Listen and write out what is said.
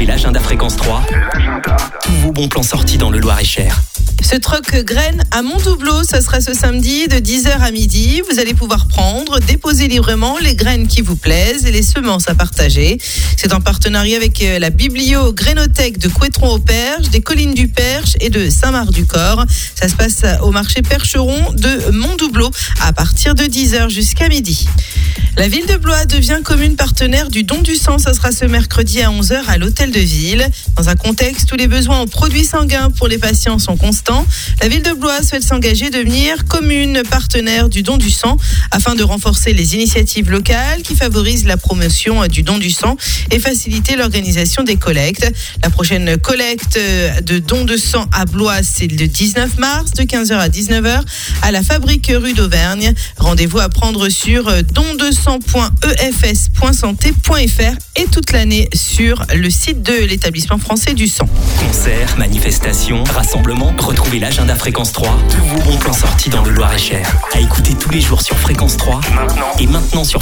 Retrouvez l'agenda Fréquence 3. Tous vos bons plans sortis dans le Loir-et-Cher. Ce troc graines à Montdoubleau, ça sera ce samedi de 10h à midi. Vous allez pouvoir prendre, déposer librement les graines qui vous plaisent et les semences à partager. C'est en partenariat avec euh, la Biblio Grénothèque de Couétron au Perche, des Collines du Perche et de Saint-Marc-du-Corps. Ça se passe au marché Percheron de Montdoubleau à partir de 10h jusqu'à midi. La ville de Blois devient commune partenaire du don du sang. Ça sera ce mercredi à 11h à l'hôtel de ville. Dans un contexte où les besoins en produits sanguins pour les patients sont constants, la ville de Blois souhaite s'engager à devenir commune partenaire du don du sang afin de renforcer les initiatives locales qui favorisent la promotion du don du sang et faciliter l'organisation des collectes. La prochaine collecte de don de sang à Blois, c'est le 19 mars de 15h à 19h à la fabrique rue d'Auvergne. Rendez-vous à prendre sur don de sang.efs.santé.fr toute l'année sur le site de l'établissement français du sang. Concerts, manifestations, rassemblements. Retrouvez l'agenda Fréquence 3. Tous vos bons plans sortis dans le Loir-et-Cher. À écouter tous les jours sur Fréquence 3. Et maintenant sur